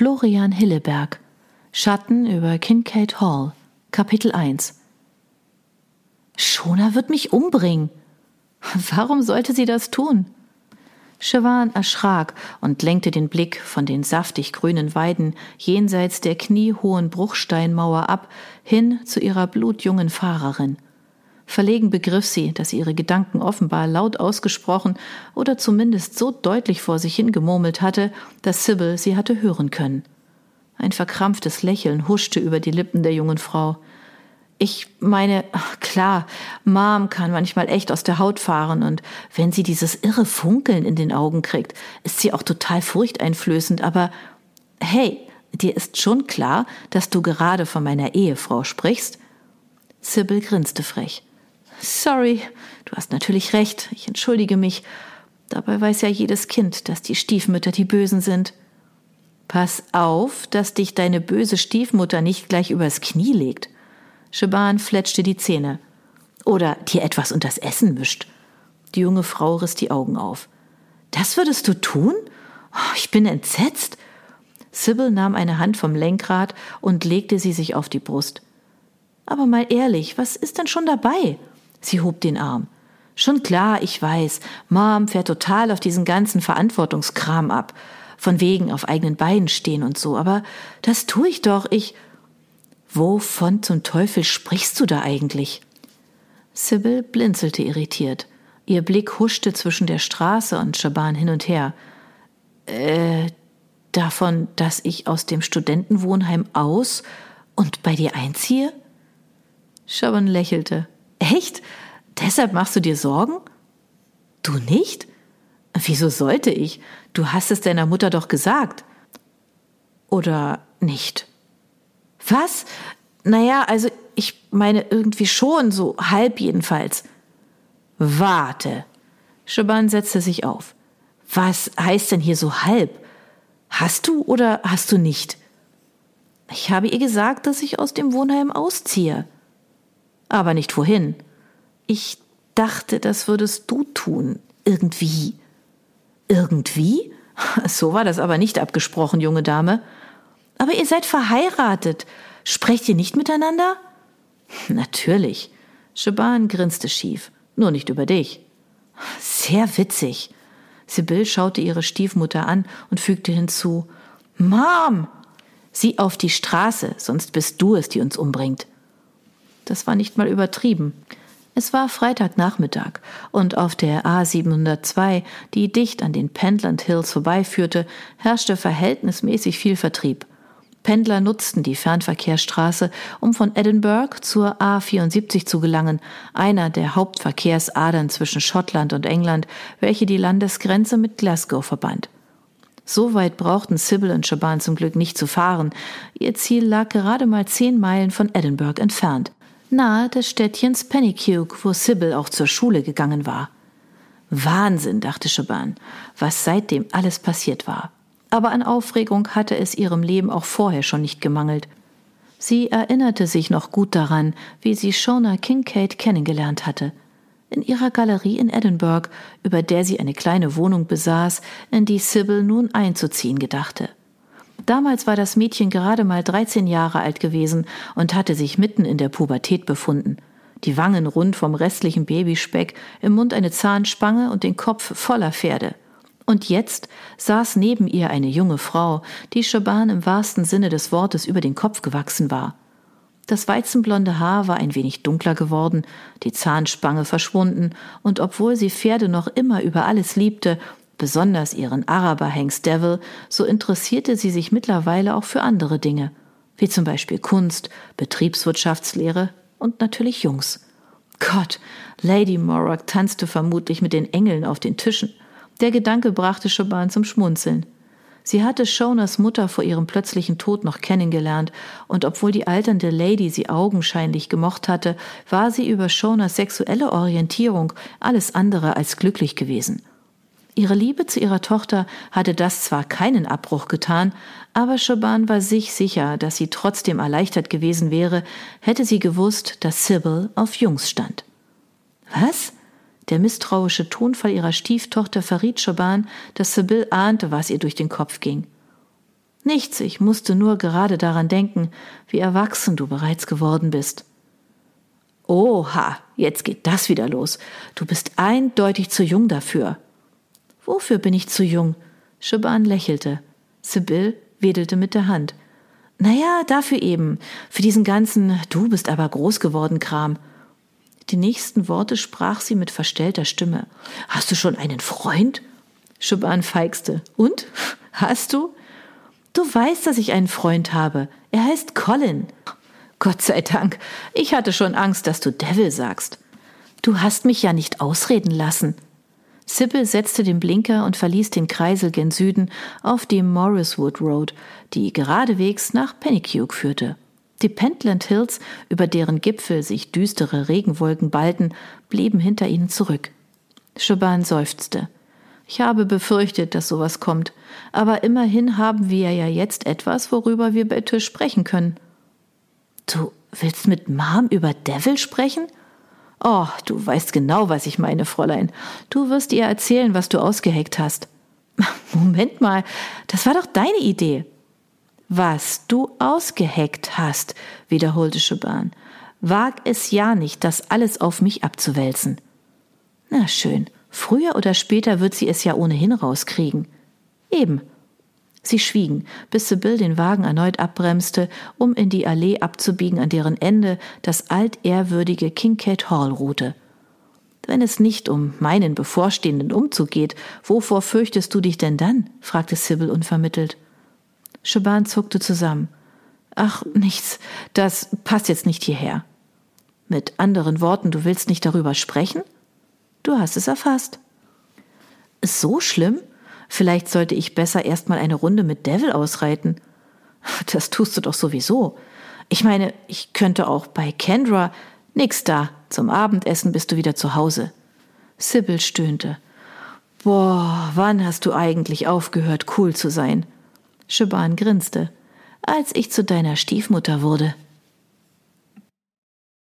Florian Hilleberg Schatten über Kincaid Hall Kapitel 1 Shona wird mich umbringen. Warum sollte sie das tun? Siobhan erschrak und lenkte den Blick von den saftig grünen Weiden jenseits der kniehohen Bruchsteinmauer ab hin zu ihrer blutjungen Fahrerin. Verlegen begriff sie, dass sie ihre Gedanken offenbar laut ausgesprochen oder zumindest so deutlich vor sich hingemurmelt hatte, dass Sybil sie hatte hören können. Ein verkrampftes Lächeln huschte über die Lippen der jungen Frau. Ich meine, klar, Mom kann manchmal echt aus der Haut fahren und wenn sie dieses irre Funkeln in den Augen kriegt, ist sie auch total furchteinflößend, aber hey, dir ist schon klar, dass du gerade von meiner Ehefrau sprichst? Sybil grinste frech. Sorry, du hast natürlich recht, ich entschuldige mich. Dabei weiß ja jedes Kind, dass die Stiefmütter die Bösen sind. Pass auf, dass dich deine böse Stiefmutter nicht gleich übers Knie legt. Scheban fletschte die Zähne. Oder dir etwas unters Essen mischt. Die junge Frau riss die Augen auf. Das würdest du tun? Oh, ich bin entsetzt. Sybil nahm eine Hand vom Lenkrad und legte sie sich auf die Brust. Aber mal ehrlich, was ist denn schon dabei? Sie hob den Arm. Schon klar, ich weiß, Mom fährt total auf diesen ganzen Verantwortungskram ab. Von wegen auf eigenen Beinen stehen und so, aber das tue ich doch, ich. Wovon zum Teufel sprichst du da eigentlich? Sybil blinzelte irritiert. Ihr Blick huschte zwischen der Straße und Schaban hin und her. Äh, davon, dass ich aus dem Studentenwohnheim aus und bei dir einziehe? Schaban lächelte. Echt? Deshalb machst du dir Sorgen? Du nicht? Wieso sollte ich? Du hast es deiner Mutter doch gesagt. Oder nicht? Was? Naja, also ich meine irgendwie schon, so halb jedenfalls. Warte. Shaban setzte sich auf. Was heißt denn hier so halb? Hast du oder hast du nicht? Ich habe ihr gesagt, dass ich aus dem Wohnheim ausziehe. Aber nicht wohin. Ich dachte, das würdest du tun. Irgendwie. Irgendwie? So war das aber nicht abgesprochen, junge Dame. Aber ihr seid verheiratet. Sprecht ihr nicht miteinander? Natürlich. Shaban grinste schief. Nur nicht über dich. Sehr witzig. Sibyl schaute ihre Stiefmutter an und fügte hinzu: Mom! Sieh auf die Straße, sonst bist du es, die uns umbringt. Das war nicht mal übertrieben. Es war Freitagnachmittag und auf der A702, die dicht an den Pentland Hills vorbeiführte, herrschte verhältnismäßig viel Vertrieb. Pendler nutzten die Fernverkehrsstraße, um von Edinburgh zur A74 zu gelangen, einer der Hauptverkehrsadern zwischen Schottland und England, welche die Landesgrenze mit Glasgow verband. So weit brauchten Sybil und Shaban zum Glück nicht zu fahren. Ihr Ziel lag gerade mal zehn Meilen von Edinburgh entfernt, nahe des Städtchens Penicuik, wo Sybil auch zur Schule gegangen war. Wahnsinn, dachte Shaban, was seitdem alles passiert war aber an Aufregung hatte es ihrem Leben auch vorher schon nicht gemangelt. Sie erinnerte sich noch gut daran, wie sie Shona Kincaid kennengelernt hatte. In ihrer Galerie in Edinburgh, über der sie eine kleine Wohnung besaß, in die Sybil nun einzuziehen gedachte. Damals war das Mädchen gerade mal 13 Jahre alt gewesen und hatte sich mitten in der Pubertät befunden. Die Wangen rund vom restlichen Babyspeck, im Mund eine Zahnspange und den Kopf voller Pferde. Und jetzt saß neben ihr eine junge Frau, die Shaban im wahrsten Sinne des Wortes über den Kopf gewachsen war. Das weizenblonde Haar war ein wenig dunkler geworden, die Zahnspange verschwunden, und obwohl sie Pferde noch immer über alles liebte, besonders ihren Araberhengst Devil, so interessierte sie sich mittlerweile auch für andere Dinge, wie zum Beispiel Kunst, Betriebswirtschaftslehre und natürlich Jungs. Gott, Lady Morrock tanzte vermutlich mit den Engeln auf den Tischen. Der Gedanke brachte Shaban zum Schmunzeln. Sie hatte Shonas Mutter vor ihrem plötzlichen Tod noch kennengelernt, und obwohl die alternde Lady sie augenscheinlich gemocht hatte, war sie über Shonas sexuelle Orientierung alles andere als glücklich gewesen. Ihre Liebe zu ihrer Tochter hatte das zwar keinen Abbruch getan, aber Shaban war sich sicher, dass sie trotzdem erleichtert gewesen wäre, hätte sie gewusst, dass Sybil auf Jungs stand. Was? Der misstrauische Tonfall ihrer Stieftochter verriet Schoban, dass Sibyl ahnte, was ihr durch den Kopf ging. Nichts, ich musste nur gerade daran denken, wie erwachsen du bereits geworden bist. Oha, jetzt geht das wieder los. Du bist eindeutig zu jung dafür. Wofür bin ich zu jung? Shaban lächelte. Sibyl wedelte mit der Hand. Naja, dafür eben. Für diesen ganzen Du bist aber groß geworden Kram. Die nächsten Worte sprach sie mit verstellter Stimme. Hast du schon einen Freund? Shaban feixte. Und? Hast du? Du weißt, dass ich einen Freund habe. Er heißt Colin. Gott sei Dank. Ich hatte schon Angst, dass du Devil sagst. Du hast mich ja nicht ausreden lassen. Sibyl setzte den Blinker und verließ den Kreisel gen Süden auf dem Morriswood Road, die geradewegs nach Pennycuke führte. Die Pentland Hills, über deren Gipfel sich düstere Regenwolken ballten, blieben hinter ihnen zurück. Shaban seufzte. Ich habe befürchtet, dass sowas kommt, aber immerhin haben wir ja jetzt etwas, worüber wir bei Tisch sprechen können. Du willst mit Mom über Devil sprechen? Oh, du weißt genau, was ich meine, Fräulein. Du wirst ihr erzählen, was du ausgeheckt hast. Moment mal, das war doch deine Idee. Was du ausgeheckt hast, wiederholte Schuban. Wag es ja nicht, das alles auf mich abzuwälzen. Na schön, früher oder später wird sie es ja ohnehin rauskriegen. Eben, Sie schwiegen, bis Sibyl den Wagen erneut abbremste, um in die Allee abzubiegen, an deren Ende das altehrwürdige Kincaid Hall ruhte. Wenn es nicht um meinen bevorstehenden Umzug geht, wovor fürchtest du dich denn dann? fragte Sibyl unvermittelt. Shaban zuckte zusammen. Ach, nichts, das passt jetzt nicht hierher. Mit anderen Worten, du willst nicht darüber sprechen? Du hast es erfasst. So schlimm? Vielleicht sollte ich besser erstmal eine Runde mit Devil ausreiten. Das tust du doch sowieso. Ich meine, ich könnte auch bei Kendra. Nix da. Zum Abendessen bist du wieder zu Hause. Sybil stöhnte. Boah, wann hast du eigentlich aufgehört, cool zu sein? Shaban grinste. Als ich zu deiner Stiefmutter wurde.